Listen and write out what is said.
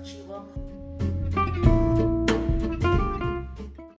Shiva